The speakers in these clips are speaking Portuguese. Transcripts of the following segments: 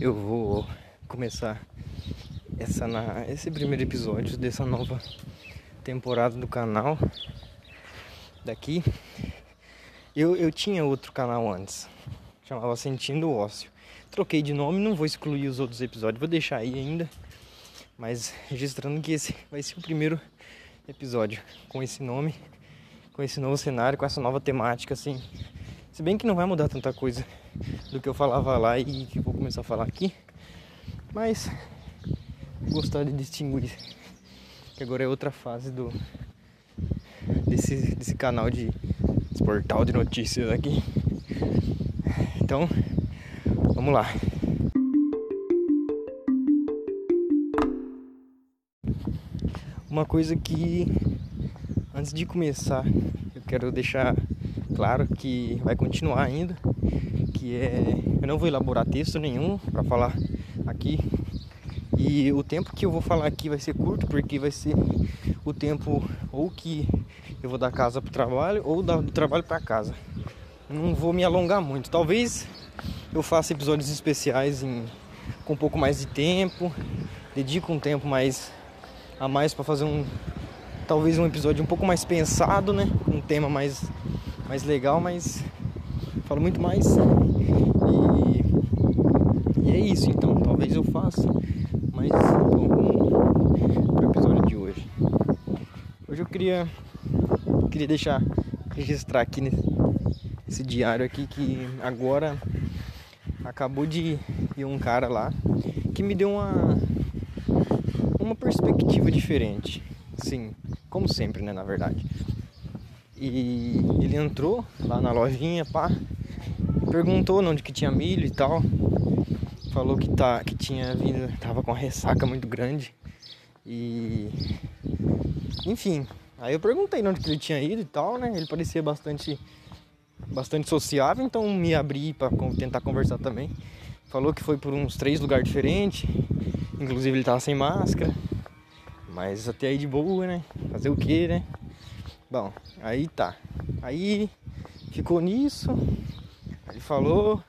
eu vou começar essa na, esse primeiro episódio dessa nova temporada do canal daqui. Eu, eu tinha outro canal antes, chamava Sentindo Ócio. Troquei de nome, não vou excluir os outros episódios, vou deixar aí ainda, mas registrando que esse vai ser o primeiro episódio com esse nome, com esse novo cenário, com essa nova temática, assim. Se bem que não vai mudar tanta coisa do que eu falava lá e que vou começar a falar aqui, mas gostar de distinguir que agora é outra fase do desse, desse canal de portal de notícias aqui. Então, vamos lá. Uma coisa que antes de começar, eu quero deixar claro que vai continuar ainda, que é eu não vou elaborar texto nenhum para falar aqui e o tempo que eu vou falar aqui vai ser curto, porque vai ser o tempo ou que eu vou da casa pro trabalho ou do trabalho para casa. Não vou me alongar muito. Talvez eu faça episódios especiais em, com um pouco mais de tempo, dedico um tempo mais a mais para fazer um talvez um episódio um pouco mais pensado, né? Um tema mais mais legal, mas falo muito mais. E, e é isso então, talvez eu faça mas para o episódio de hoje. Hoje eu queria, queria deixar registrar aqui nesse diário aqui que agora acabou de ir um cara lá que me deu uma uma perspectiva diferente. Sim, como sempre, né, na verdade. E ele entrou lá na lojinha, pá, perguntou onde que tinha milho e tal falou que, tá, que tinha vindo, tava com uma ressaca muito grande. E. Enfim, aí eu perguntei onde que ele tinha ido e tal, né? Ele parecia bastante, bastante sociável, então me abri para tentar conversar também. Falou que foi por uns três lugares diferentes, inclusive ele tava sem máscara, mas até aí de boa, né? Fazer o que, né? Bom, aí tá. Aí ficou nisso. Ele falou,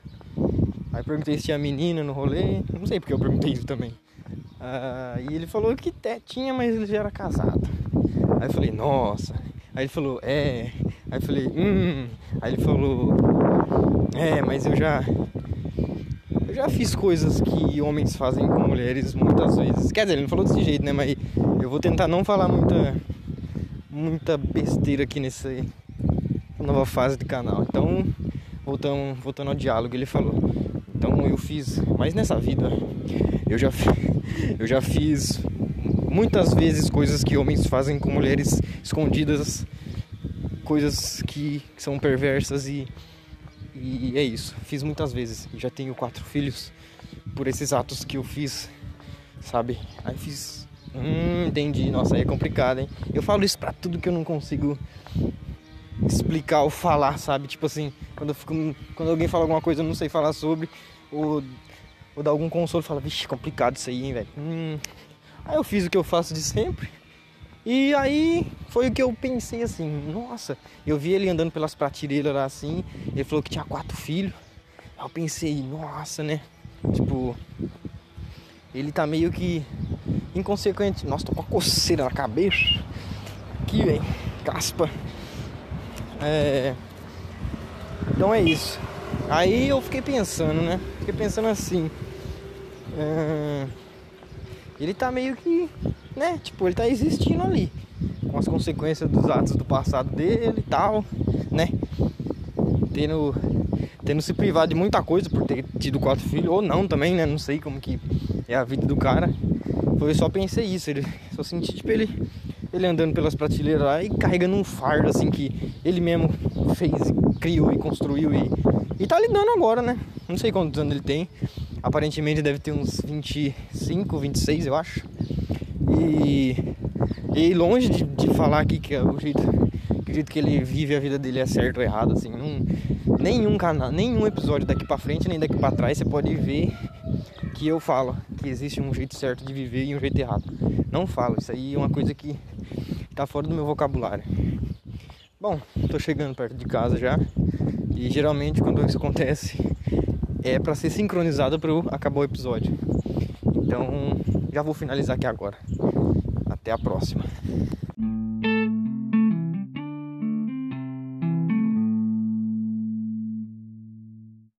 Aí perguntei se tinha menina no rolê, não sei porque eu perguntei isso também. Uh, e ele falou que tinha, mas ele já era casado. Aí eu falei, nossa. Aí ele falou, é. Aí eu falei, hum. Aí ele falou, é, mas eu já. Eu já fiz coisas que homens fazem com mulheres muitas vezes. Quer dizer, ele não falou desse jeito, né? Mas eu vou tentar não falar muita. Muita besteira aqui nessa nova fase do canal. Então, voltando, voltando ao diálogo, ele falou. Então eu fiz, mas nessa vida eu já eu já fiz muitas vezes coisas que homens fazem com mulheres escondidas, coisas que são perversas e e é isso. Fiz muitas vezes. Já tenho quatro filhos por esses atos que eu fiz, sabe? Aí fiz Hum, entendi. Nossa, aí é complicado, hein? Eu falo isso pra tudo que eu não consigo explicar ou falar, sabe? Tipo assim, quando, fico, quando alguém fala alguma coisa eu não sei falar sobre, ou, ou dar algum consolo, fala, vixe, complicado isso aí, velho. Hum. Aí eu fiz o que eu faço de sempre. E aí foi o que eu pensei assim, nossa, eu vi ele andando pelas prateleiras lá assim, ele falou que tinha quatro filhos. Aí eu pensei, nossa, né? Tipo, ele tá meio que inconsequente. Nossa, tô com uma coceira na cabeça. Aqui, velho, caspa. É... Então é isso. Aí eu fiquei pensando, né? Fiquei pensando assim. É... Ele tá meio que, né? Tipo, ele tá existindo ali. Com as consequências dos atos do passado dele e tal, né? Tendo, tendo se privado de muita coisa por ter tido quatro filhos, ou não também, né? Não sei como que é a vida do cara. Foi só pensei isso, ele só senti tipo ele ele andando pelas prateleiras lá e carregando um fardo assim que ele mesmo fez, criou e construiu e, e tá lidando agora, né? Não sei quantos anos ele tem. Aparentemente deve ter uns 25, 26, eu acho. E, e longe de, de falar aqui que é o jeito, o jeito que ele vive a vida dele é certo ou errado, assim, não, nenhum canal, nenhum episódio daqui para frente nem daqui para trás você pode ver que eu falo que existe um jeito certo de viver e um jeito errado. Não falo, isso aí é uma coisa que tá fora do meu vocabulário. Bom, tô chegando perto de casa já. E geralmente quando isso acontece, é para ser sincronizado para acabar o episódio. Então, já vou finalizar aqui agora. Até a próxima.